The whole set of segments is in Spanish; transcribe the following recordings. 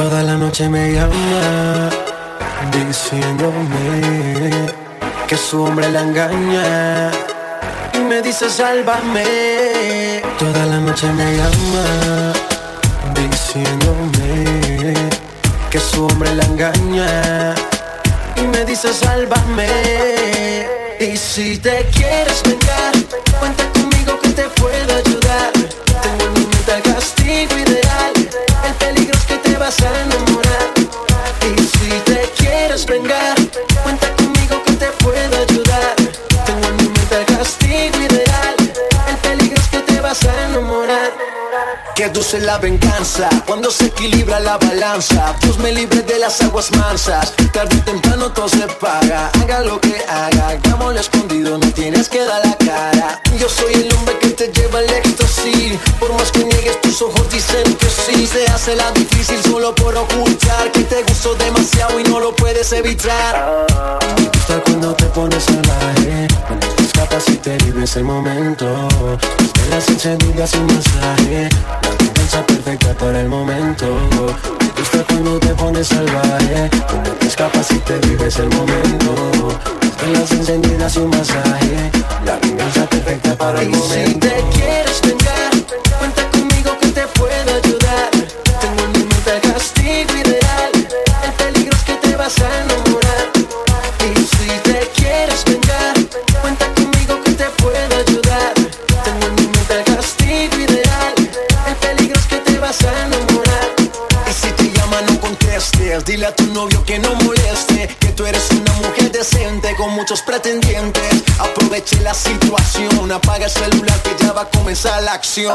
Toda la noche me llama diciéndome que su hombre la engaña y me dice sálvame. Toda la noche me llama diciéndome que su hombre la engaña y me dice sálvame. Y si te quieres vengar, cuenta conmigo que te puedo ayudar. A enamorar. Que dulce la venganza cuando se equilibra la balanza. Dios me libre de las aguas mansas. Tarde o temprano todo se paga. Haga lo que haga, hagámoslo escondido, no tienes que dar la cara. Yo soy el hombre que te lleva al éxtasis. Por más que niegues, tus ojos dicen que sí. Se hace la difícil solo por ocultar que te gustó demasiado y no lo puedes evitar. Me gusta cuando te pones salvaje, cuando te escapas y te vives el momento. Las encendidas y masaje, la venganza perfecta para el momento. Me gusta cuando te pones salvaje, cuando te escapas y te vives el momento. Las encendidas y un masaje, la venganza perfecta para el Y momento. si te quieres vengar, cuenta conmigo que te puedo ayudar. Tengo en mi mente el castigo ideal, el peligro es que te vas a dile a tu novio que no moleste, que tú eres una mujer decente con muchos pretendientes. Aproveche la situación, apaga el celular que ya va a comenzar la acción.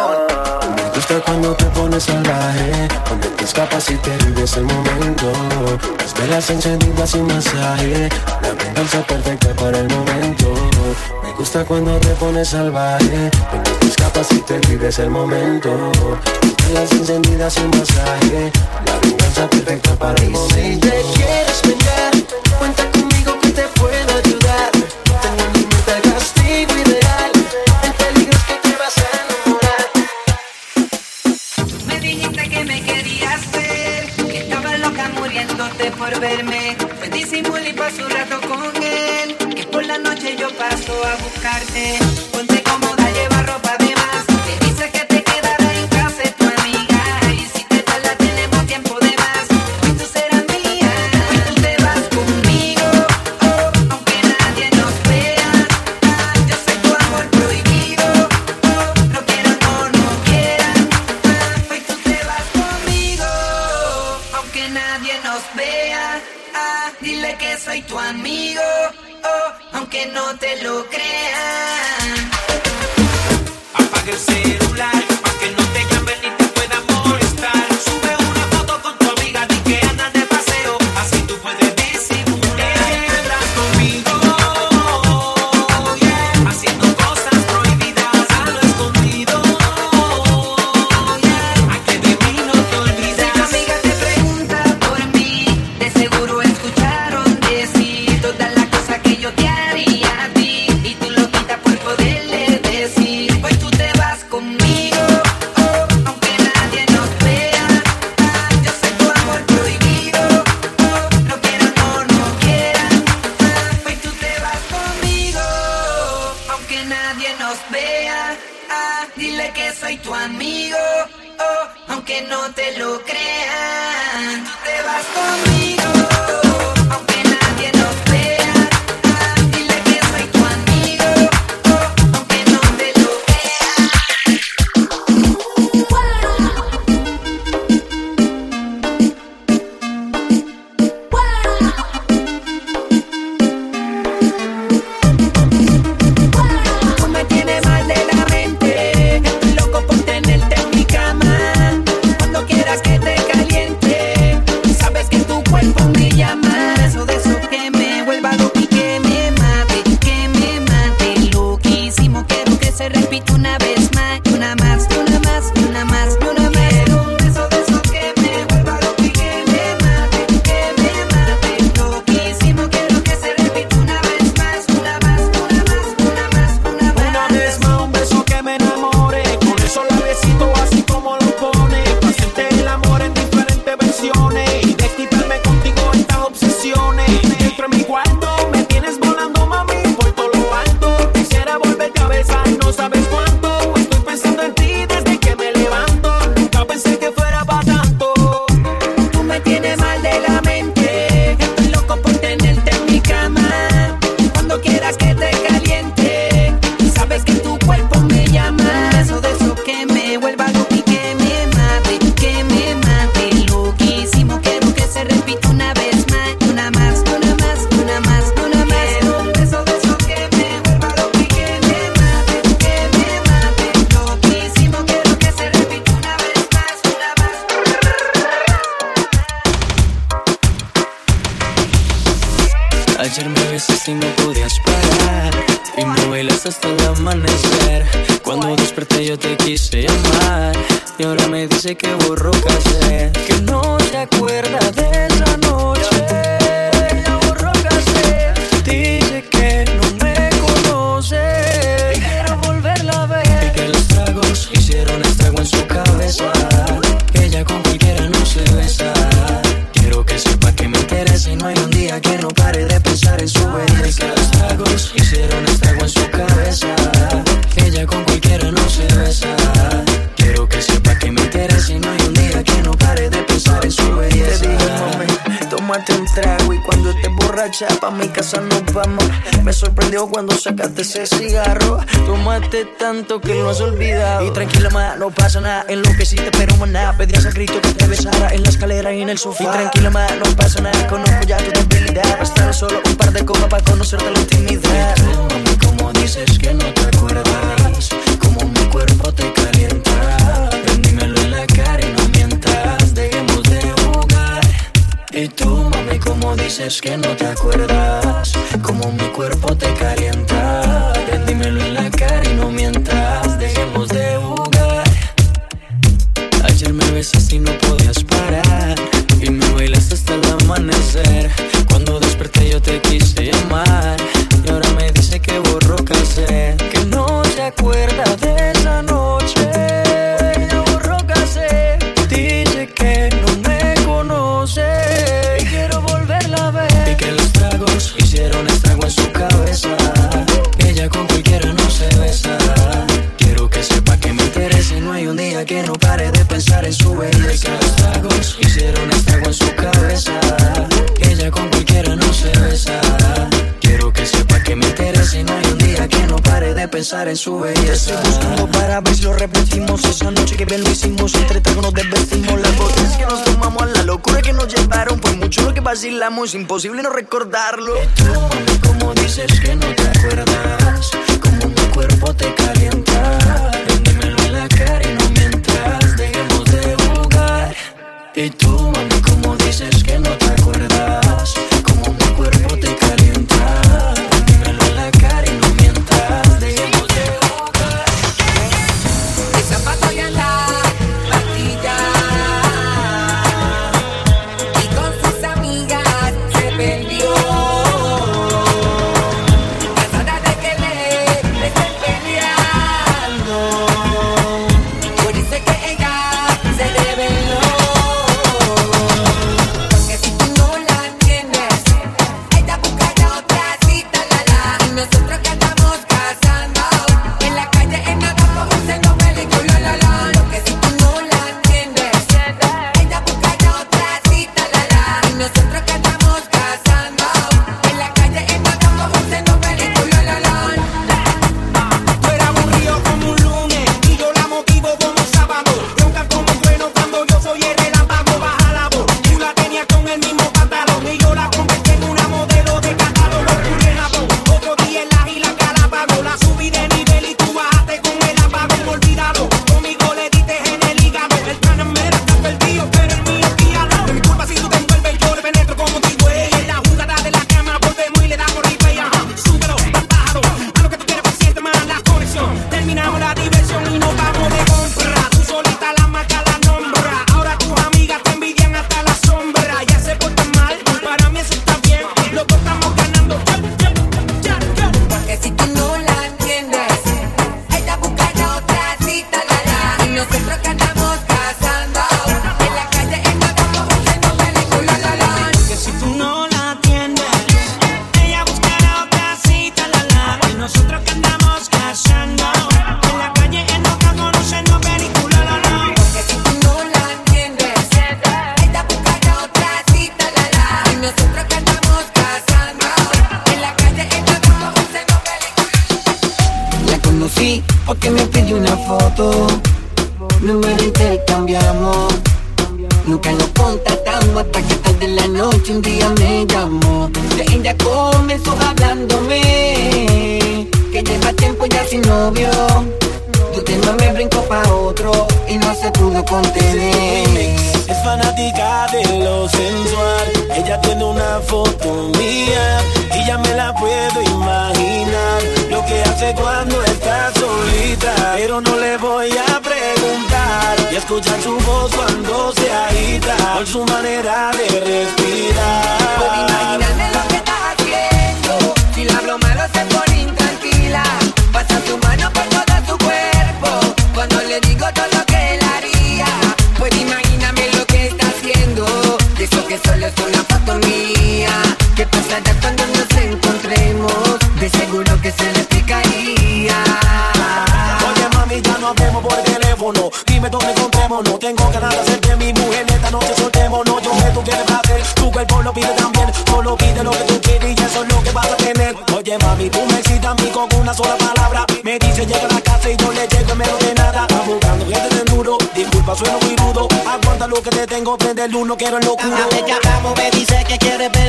Me gusta cuando te pones salvaje, cuando te escapas y te vives el momento. Las velas encendidas y masaje, la venganza perfecta para el momento. Me gusta cuando te pones salvaje, cuando te escapas y te vives el momento. Las velas encendidas y masaje, la perfecta para el. tanto que lo has olvidado. Y tranquila, ma, no pasa nada. En lo que sí te espero, maná. Pedías a grito que te besara en la escalera y en el sofá. Y tranquila, ma, no pasa nada. Conozco ya tu debilidad. Bastará solo un par de copas para conocerte la intimidad. Y Mami, como dices que no te acuerdas. Como mi cuerpo te calienta. Prendímelo en la cara y no mientas. Dejemos de jugar. Y tú, mami, como dices que no te acuerdas. Como mi cuerpo te calienta. Prendímelo en la cara. no podemos pensar en su belleza. Estoy buscando para ver si lo repetimos. Esa noche que bien lo hicimos, entre tragos nos desvestimos. Las botellas que nos tomamos, a la locura que nos llevaron. Por mucho lo que vacilamos, es imposible no recordarlo. Y tú, como dices que no te acuerdas, como mi cuerpo te calienta. Véndemelo en la cara y no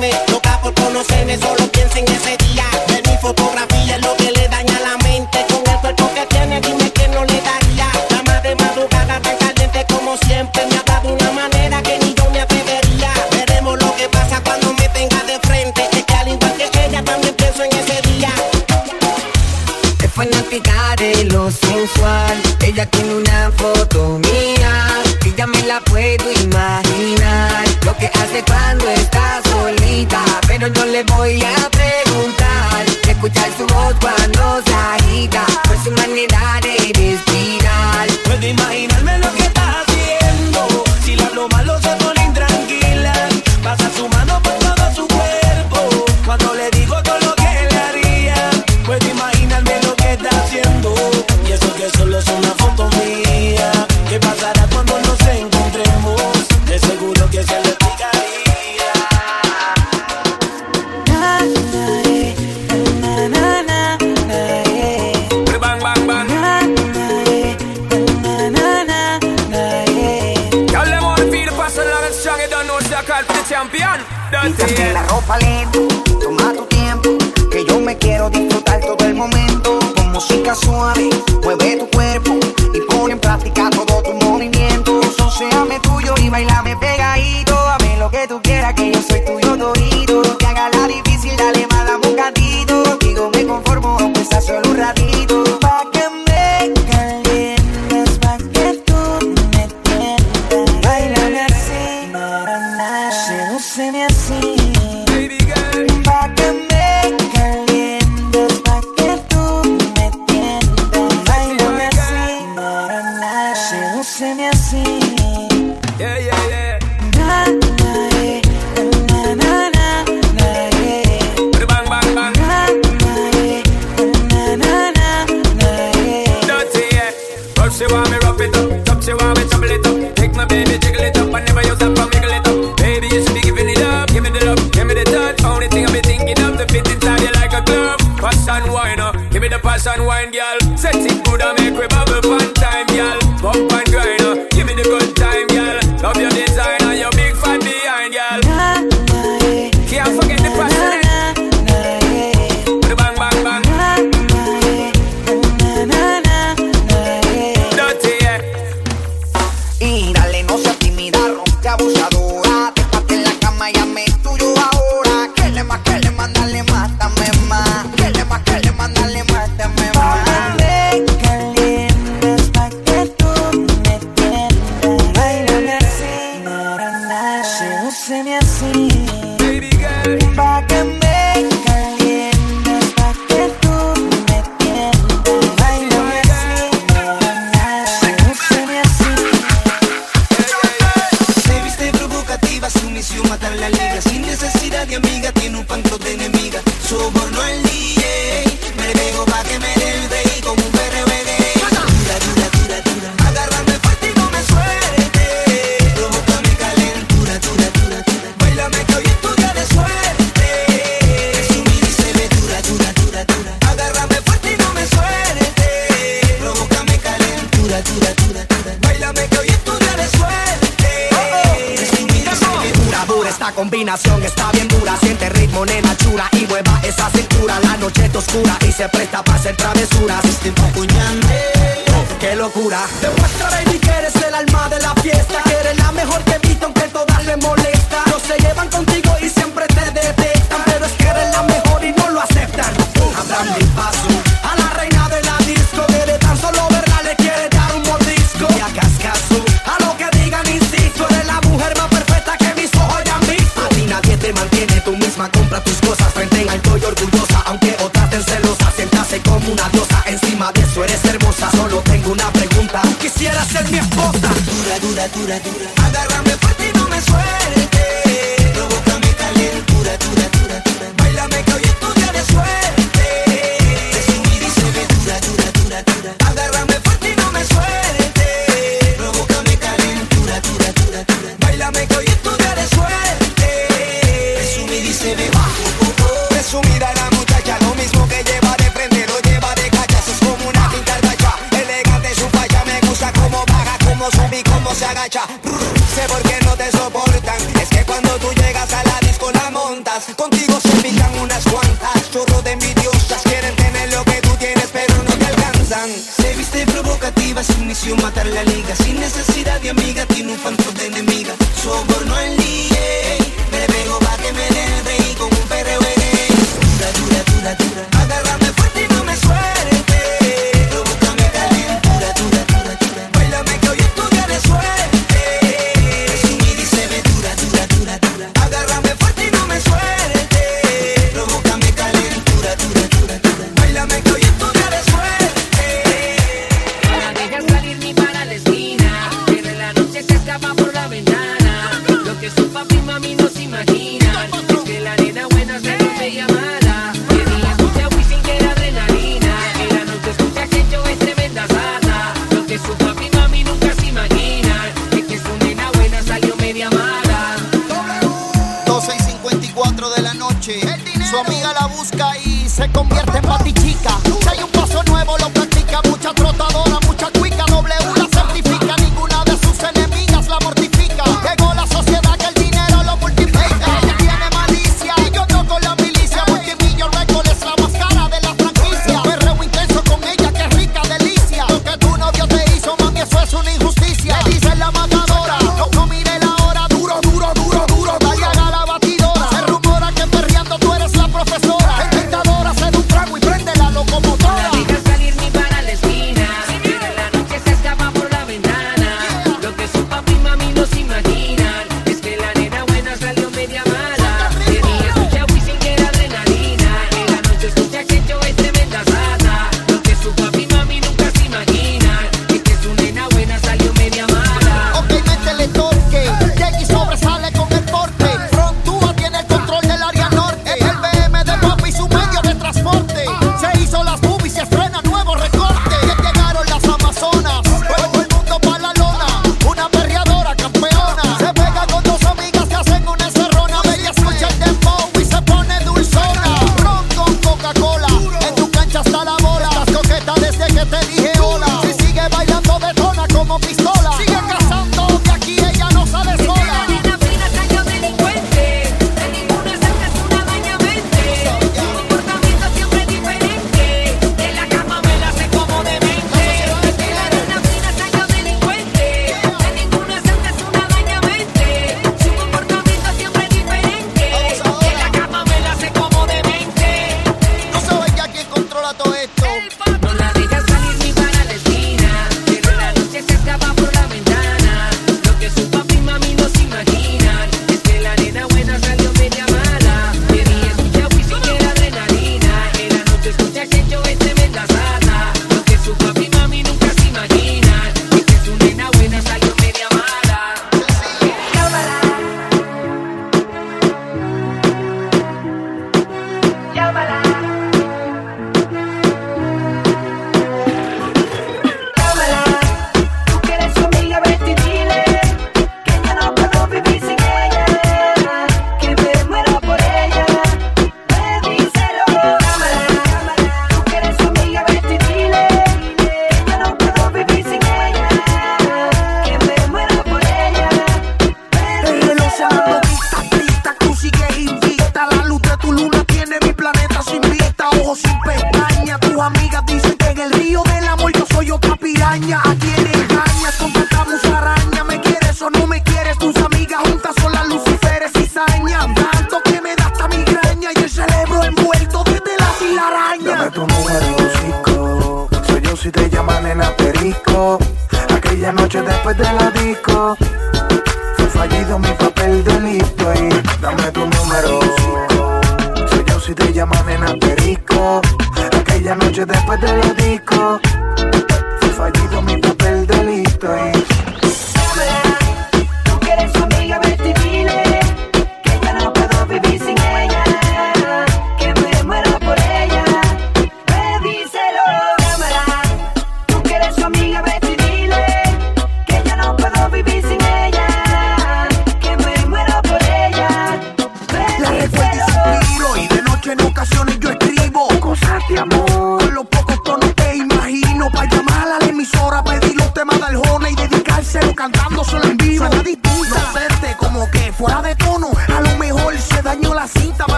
verme Loca por conocerme, solo piensa en ese misión matar la liga Sin necesidad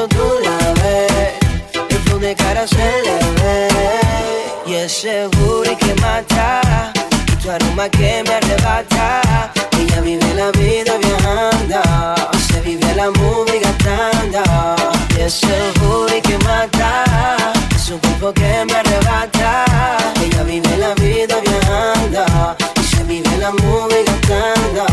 leguito tú la ves. De cara se le ve y es seguro y que mata. Y tu aroma que me arrebata. Ella vive la vida viajando, se vive la movie gastando es el que mata, es un cuerpo que me arrebata. Ella vive la vida viajando y se vive la movie cantando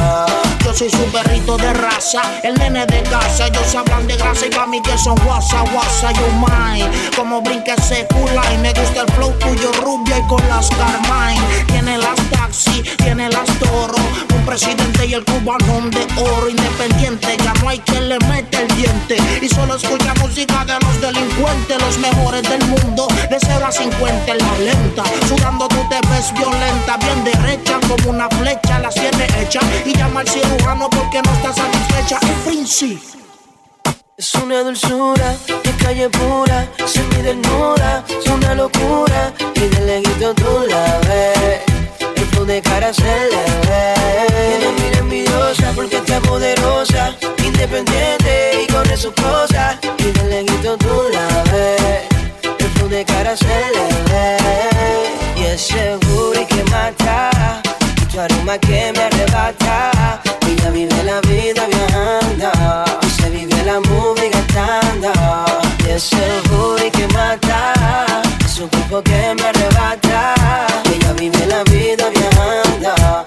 soy su perrito de raza, el nene de casa. Ellos hablan de grasa y pa' mí que son guasa, guasa, yo mine. Como brinque ese y me gusta el flow tuyo rubia y con las Carmine. Tiene las taxi, tiene las toro. Un presidente y el cubano de oro independiente. Ya no hay quien le mete el diente. Y solo escucha música de los delincuentes, los mejores del mundo. De 0 a 50 en la lenta. Sudando tú te ves violenta, bien derecha como una flecha. Las tiene hecha y llama al cirujano porque no está satisfecha. El príncipe. Es una dulzura de calle pura, semi desnuda, es una locura y de leguito tú la ves. El flow de cara se le ve. Tiene mira envidiosa porque está poderosa, independiente y corre sus cosas y de leguito tú la ves. De cara se le ve y es seguro y que mata. Tu aroma que me arrebata ella vive la vida viajando, se vive la movie gastando. Y es el que mata, es un cuerpo que me arrebata. Ella vive la vida viajando,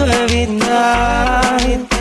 Every midnight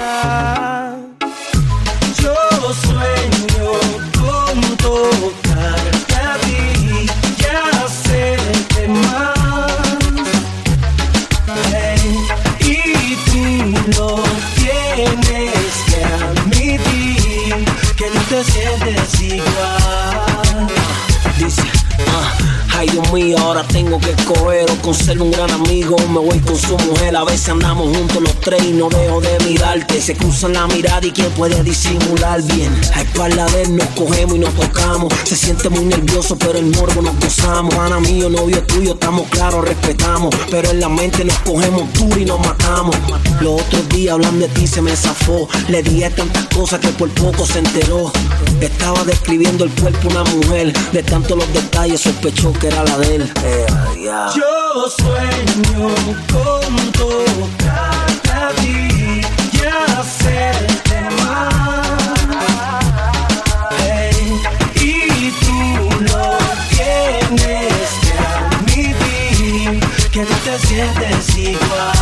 Ahora tengo que escoger o con ser un gran amigo. Me voy con su mujer, a veces andamos juntos los tres y no dejo de mirarte. Se cruzan la mirada y quién puede disimular bien. A espalda de él nos cogemos y nos tocamos. Se siente muy nervioso, pero el morbo nos gozamos. Pana mío, novio tuyo, estamos claros, respetamos. Pero en la mente nos cogemos duro y nos matamos. Los otros días hablando de ti se me zafó. Le dije tantas cosas que por poco se enteró. Estaba describiendo el cuerpo una mujer. De tanto los detalles sospechó que era la de él. Eh, yeah. Yo sueño con tocarte a ti y hacerte mal. sientes igual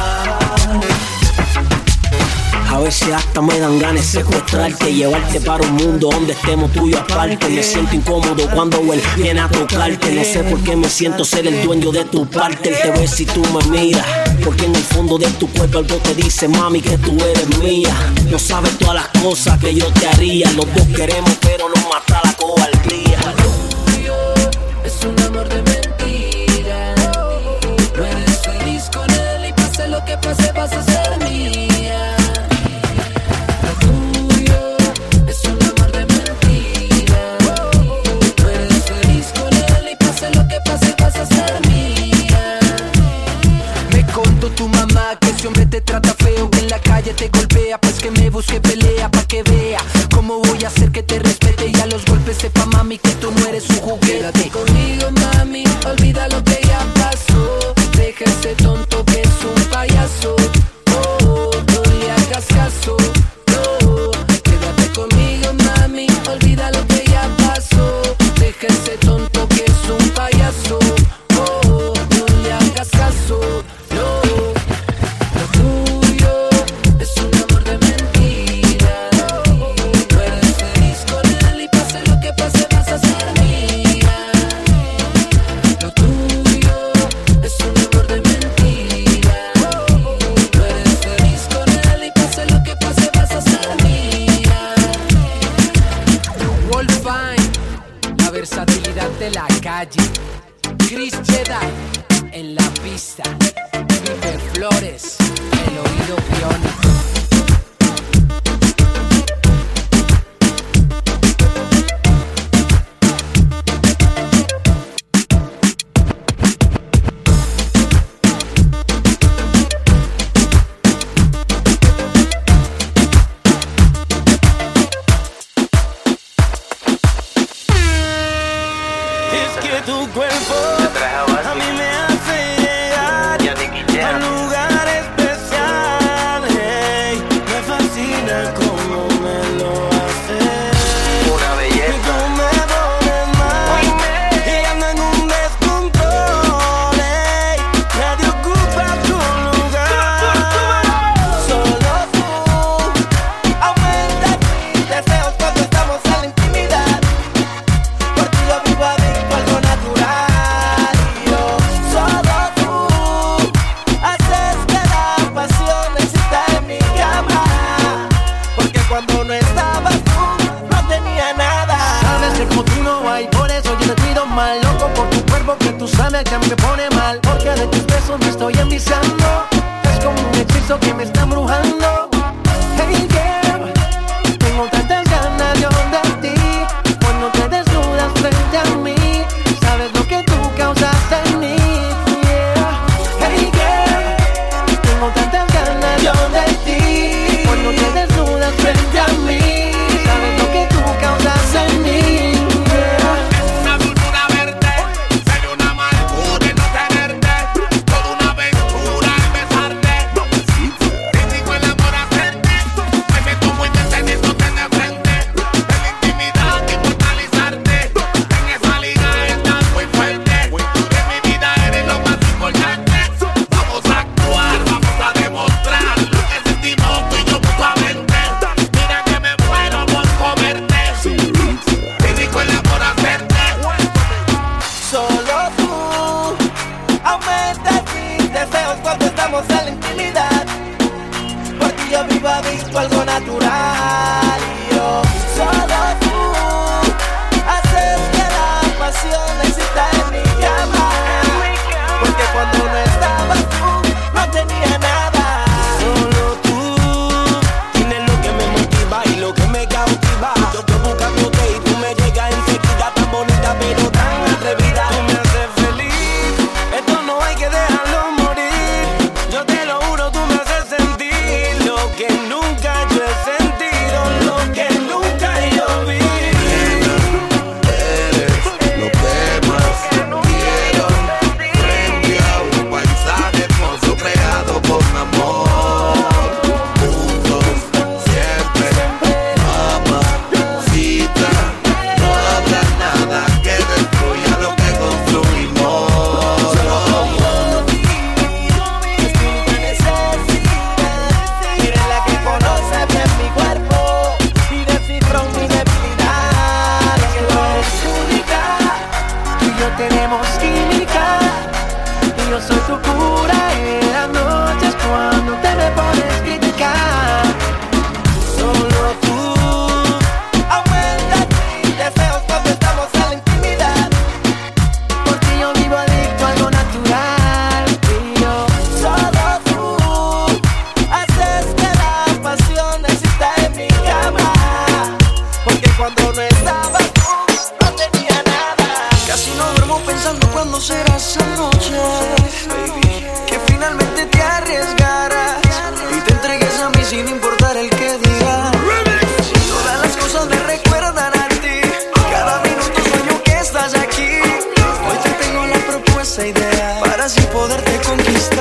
veces hasta me dan ganas de secuestrarte, llevarte para un mundo donde estemos tuyo aparte. Me siento incómodo cuando él viene a tocarte. No sé por qué me siento ser el dueño de tu parte. Él te ve si tú me miras, porque en el fondo de tu cuerpo algo te dice, mami, que tú eres mía. No sabes todas las cosas que yo te haría. Los dos queremos, pero nos mata la cosa. un país Para así poderte conquistar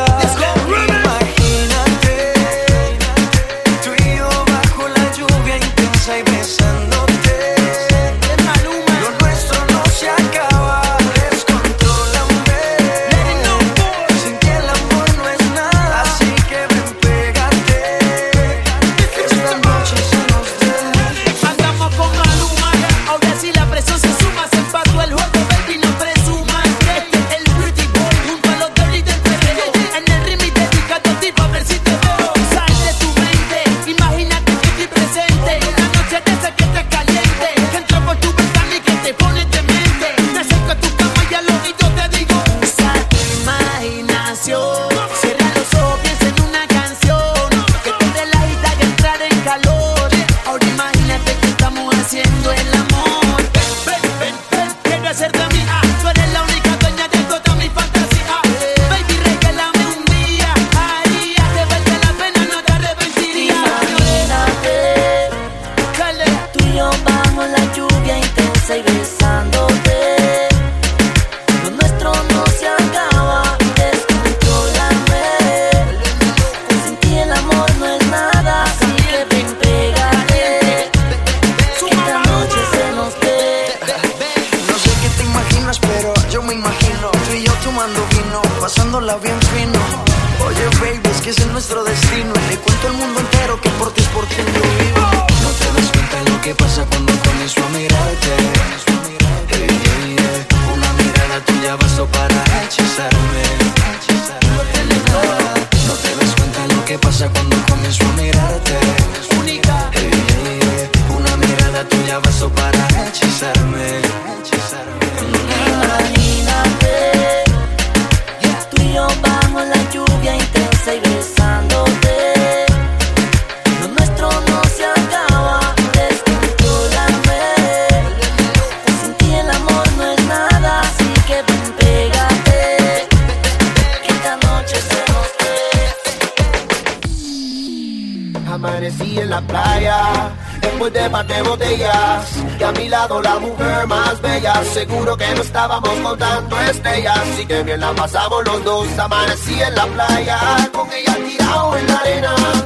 botellas. Y a mi lado la mujer más bella. Seguro que no estábamos contando estrellas. Así que bien la pasamos los dos Amanecí en la playa. Con ella tirado en la arena.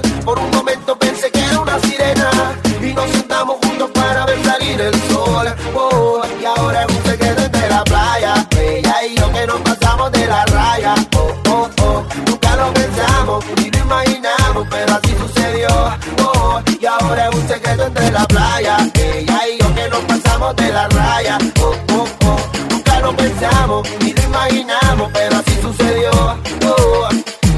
entre la playa. Ella y yo que nos pasamos de la raya. Oh, oh, oh. Nunca lo pensamos ni lo imaginamos, pero así sucedió. Oh.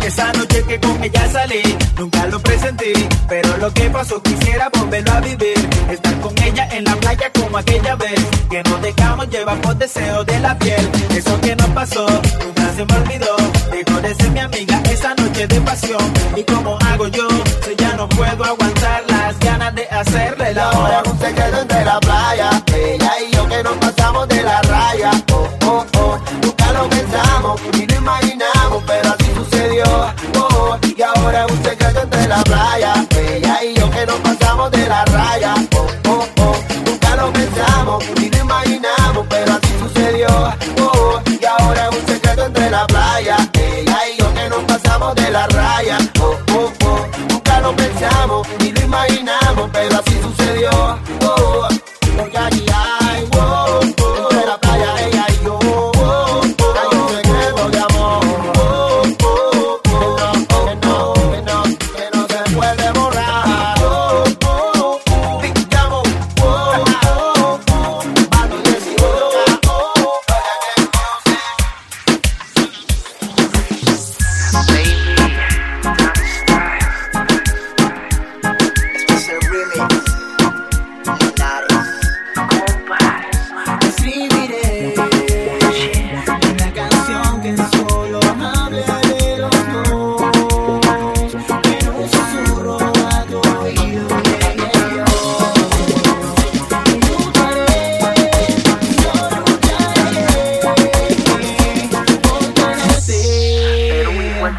Esa noche que con ella salí, nunca lo presenté, pero lo que pasó quisiera volverlo a vivir. Estar con ella en la playa como aquella vez, que nos dejamos llevar por deseo de la piel. Eso que nos pasó, nunca se me olvidó, dejó de ser mi amiga esa noche de pasión. Y como hago yo, that I've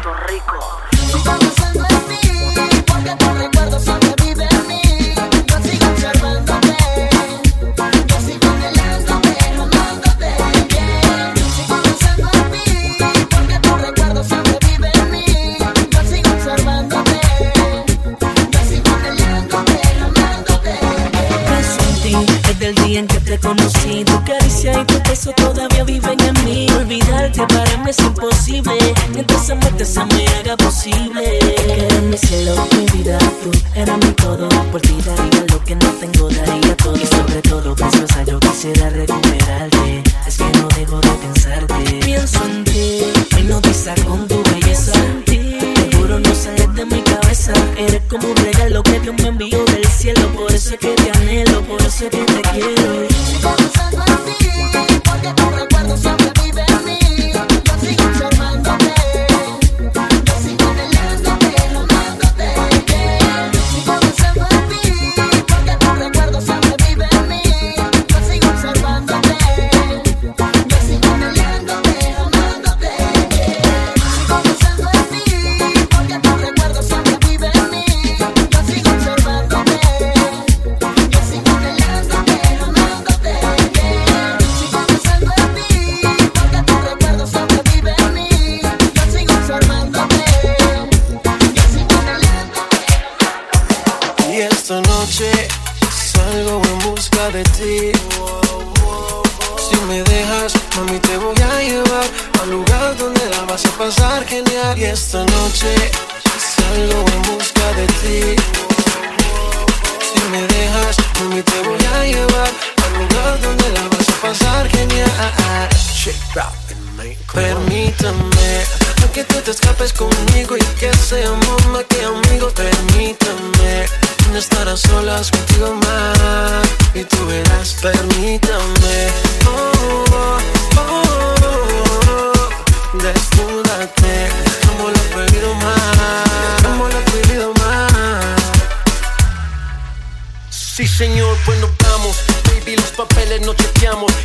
Puerto Rico.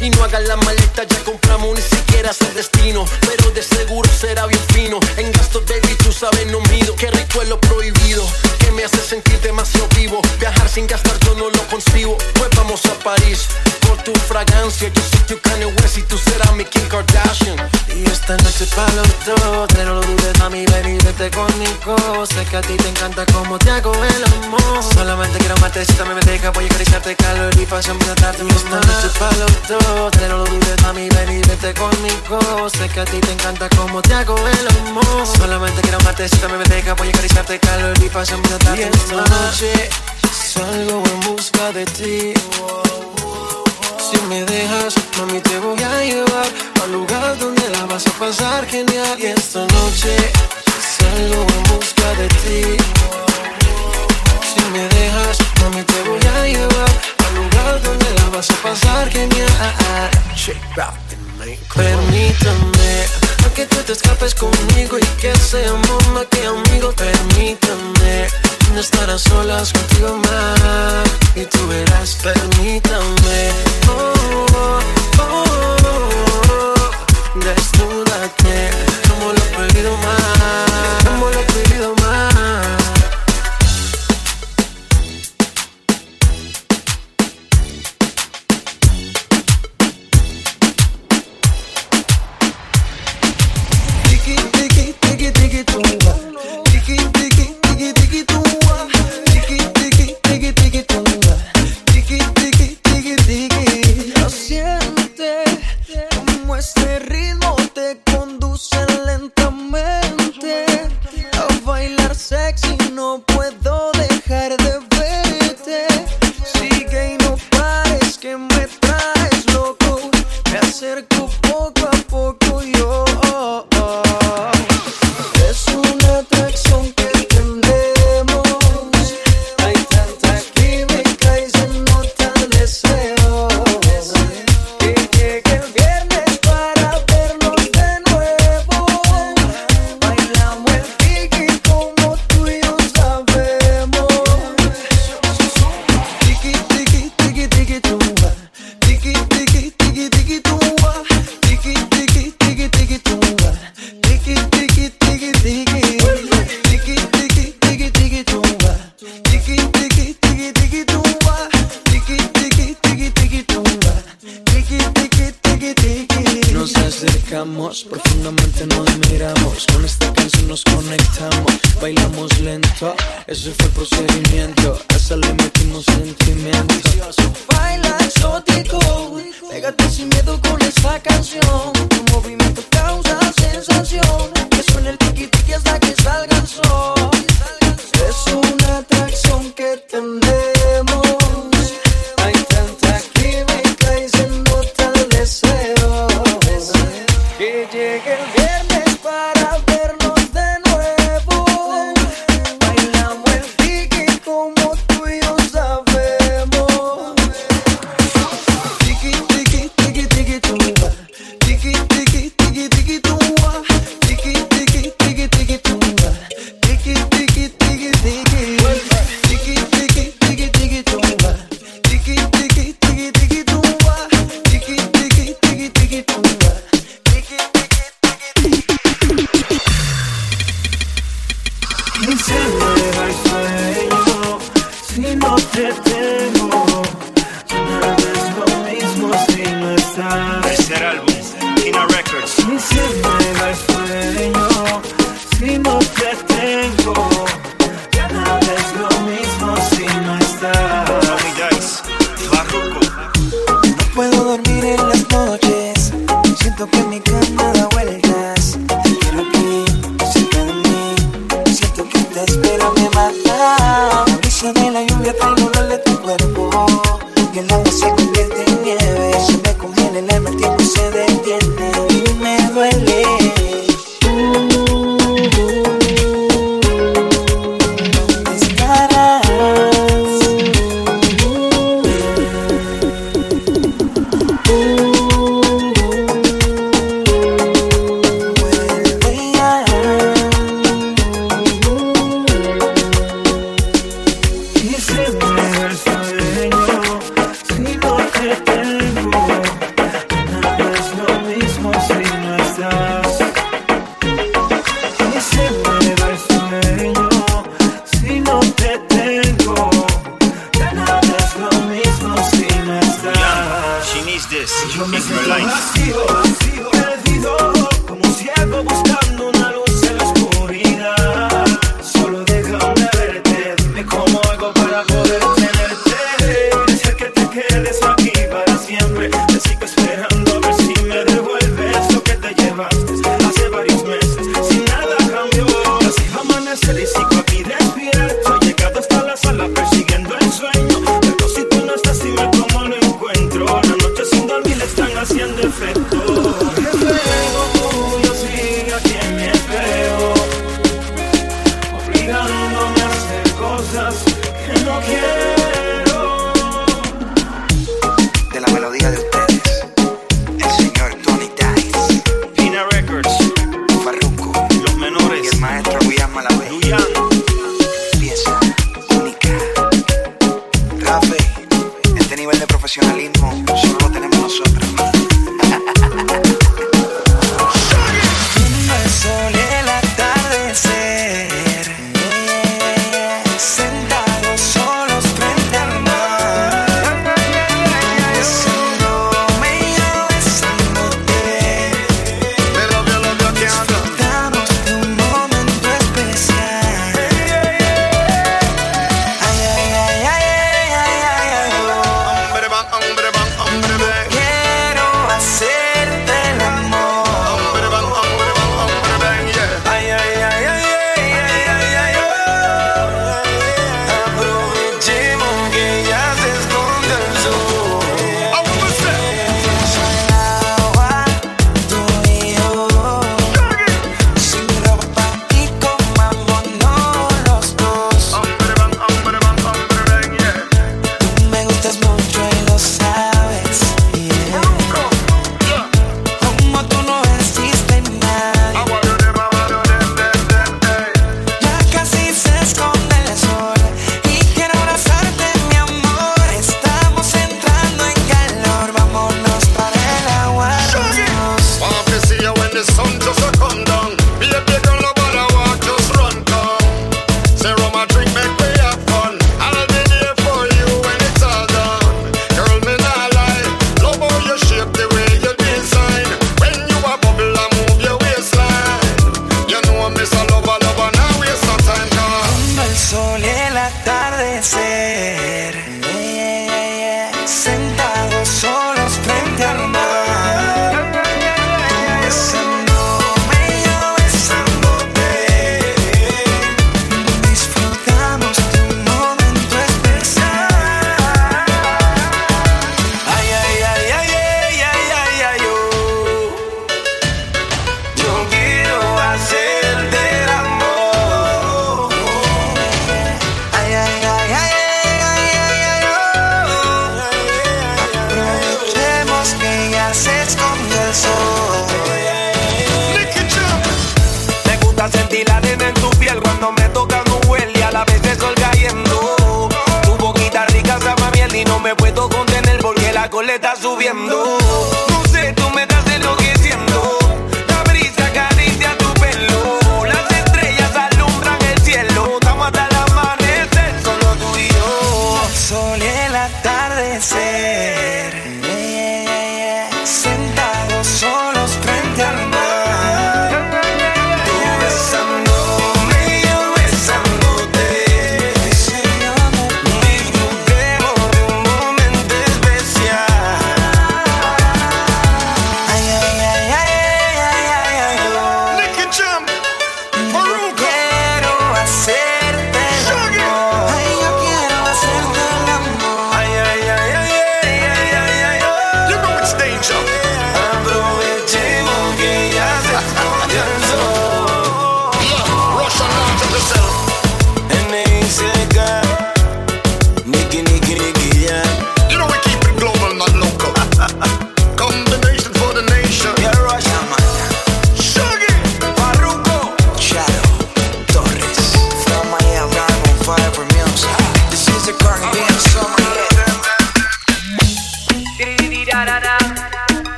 Y no hagas la maleta, ya compramos. Ni siquiera el destino. Pero de seguro será bien fino. En gastos, baby, tú sabes, no mido. Qué rico es lo prohibido. Que me hace sentir demasiado vivo. Viajar sin gastar, yo no lo concibo. Pues vamos a París. Por tu fragancia, yo soy tu Kanye West y tú serás mi Kim Kardashian. Y esta noche pa' los dos, pero no lo dudes, mami, ven y vete conmigo. Sé que a ti te encanta cómo te hago el amor. Solamente quiero amarte, si también me deja, voy a acariciarte calor y pasión para darte un Esta noche pa' los dos, pero no lo dudes, mami, ven y vete conmigo. Sé que a ti te encanta cómo te hago el amor. Solamente quiero amarte, si también me deja, voy a acariciarte calor y pasión para darte y esta noche salgo en busca de ti. Si me dejas, mami, te voy a llevar al lugar donde la vas a pasar genial. Y esta noche salgo en busca de ti. Si me dejas, mami, te voy a llevar al lugar donde la vas a pasar genial. Permítame a que tú te escapes conmigo y que seamos más que amigos. Permítame no estar solas contigo más y tú verás. Permítame, oh, oh, oh, oh, desnúdate como lo he prohibido más, como lo más.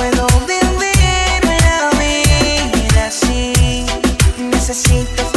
Puedo vivir la vida así. Necesito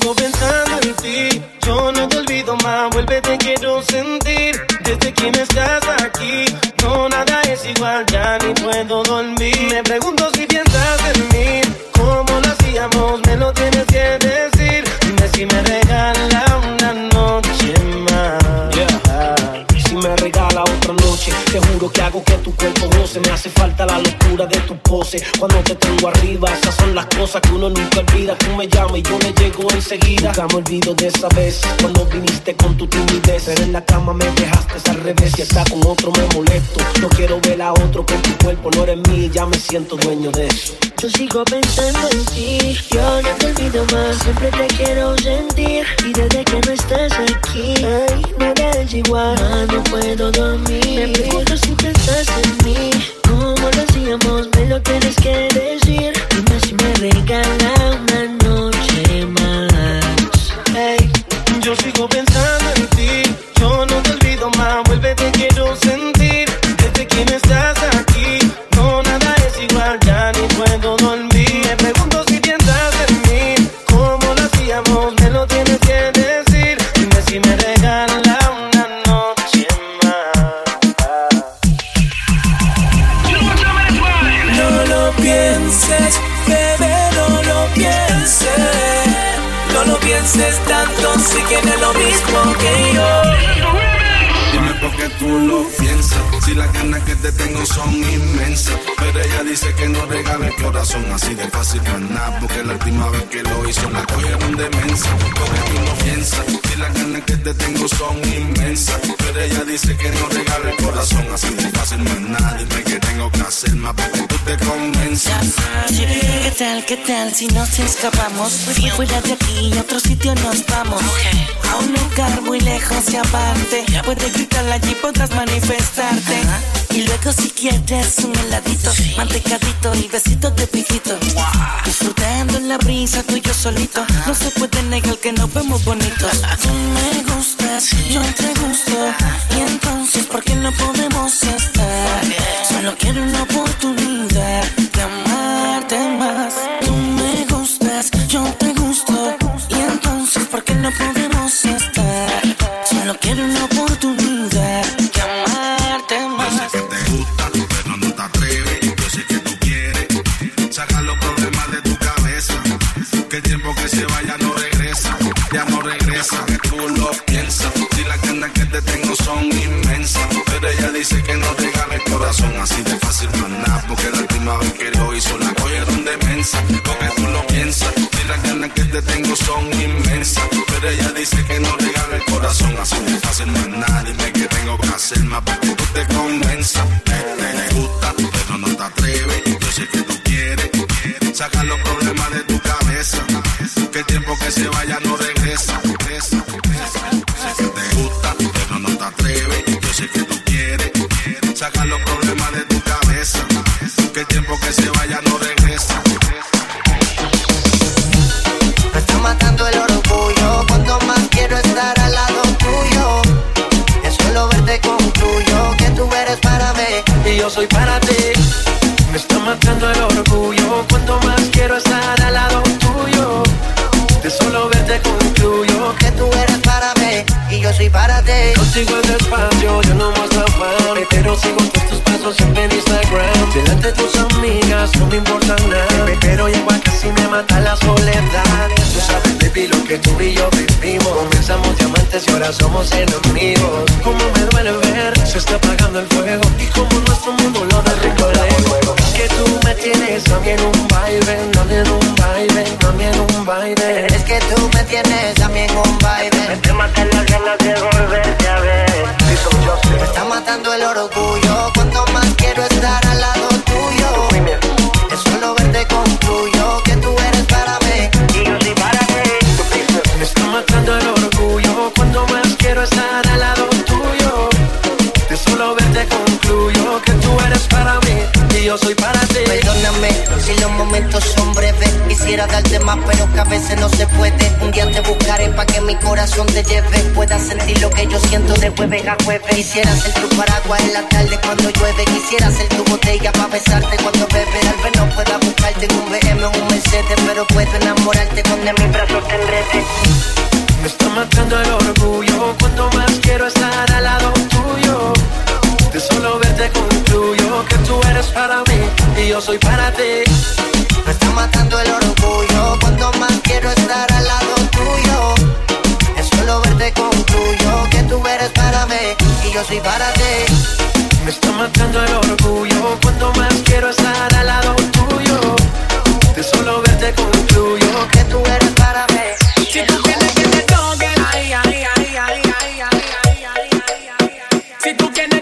sigo pensando en ti, yo no te olvido más, vuelve te quiero sentir. Desde que no estás aquí, no nada es igual, ya ni puedo dormir. Me pregunto si piensas en mí, cómo lo hacíamos, me lo tienes que decir. Dime si me regala una noche más. Si me otra noche, te juro que hago que tu cuerpo goce. Me hace falta la locura de tu pose. Cuando te tengo arriba, esas son las cosas que uno nunca olvida. Tú me llamas y yo le llego enseguida. Nunca me olvido de esa vez cuando viniste con tu timidez. Pero en la cama me dejaste al revés. Si está con otro me molesto. No quiero ver a otro con tu cuerpo. No eres mío, ya me siento dueño de eso. Yo sigo pensando en ti, yo no te olvido más, siempre te quiero sentir. Y desde que no estás aquí, ay, nada es igual, no puedo dormir. Me pregunto si piensas en mí, cómo lo hacíamos, me lo tienes que decir. Dime si me regala una noche más. Hey, yo sigo pensando Si las ganas que te tengo son inmensas. Pero ella dice que no regala el corazón así de fácil para nada. Porque la última vez que lo hizo la cogieron de mensa. Porque tú no piensas. Si las ganas que te tengo son inmensas. Pero ella dice que no regala el corazón así de fácil para nada. Dime qué tengo que hacer más para que tú te convenzas. Que tal, qué tal si nos escapamos? Fuera de aquí, a otro sitio nos vamos. A un lugar muy lejos y aparte. Puedes gritar allí, podrás manifestarte. Y luego si quieres un heladito, mantecadito y besitos de piquito. Disfrutando en la brisa, tú y yo solito. No se puede negar que nos vemos bonitos. Tú me gustas, yo te gusto. Y entonces, ¿por qué no podemos estar? Solo quiero una oportunidad de amarte más. Tú me gustas, yo te gusto. Y entonces, ¿por qué no podemos estar? Solo quiero una oportunidad te tengo son inmensas. Pero ella dice que no regala el corazón así de fácil, más nada. Dime que tengo que hacer más para que tú te convenzas. Te, te- gusta, pero no te atreves. Yo sé que tú quieres sacar los problemas de tu cabeza. Que el tiempo que se vaya no regresa. Ahora somos enemigos. Como me duele ver, se está apagando el fuego. Y como nuestro mundo lo derribo luego. Es que tú me tienes a mí en un baile A mí en un baile, a mí en un baile. Es que tú me tienes a mí en un baile. Corazón te lleve. Puedas sentir lo que yo siento de jueves a jueves. Quisiera ser tu paraguas en la tarde cuando llueve. Quisiera ser tu botella para besarte cuando bebes. Tal vez no pueda buscarte en un BM o un Mercedes, pero puedo enamorarte cuando mis brazos te enredes. Me está matando el orgullo cuando más quiero estar al lado tuyo. De solo verte concluyo que tú eres para mí y yo soy para ti. Me está matando el orgullo cuando más quiero estar al lado tuyo. Solo verte concluyo que tú eres para mí y yo soy para ti. Me está matando el orgullo cuando más quiero estar al lado tuyo. De solo verte concluyo que tú eres para mí. Si tú quieres que te toquen, ay, ay, ay, ay, ay, ay, ay, ay, ay. Te toquen,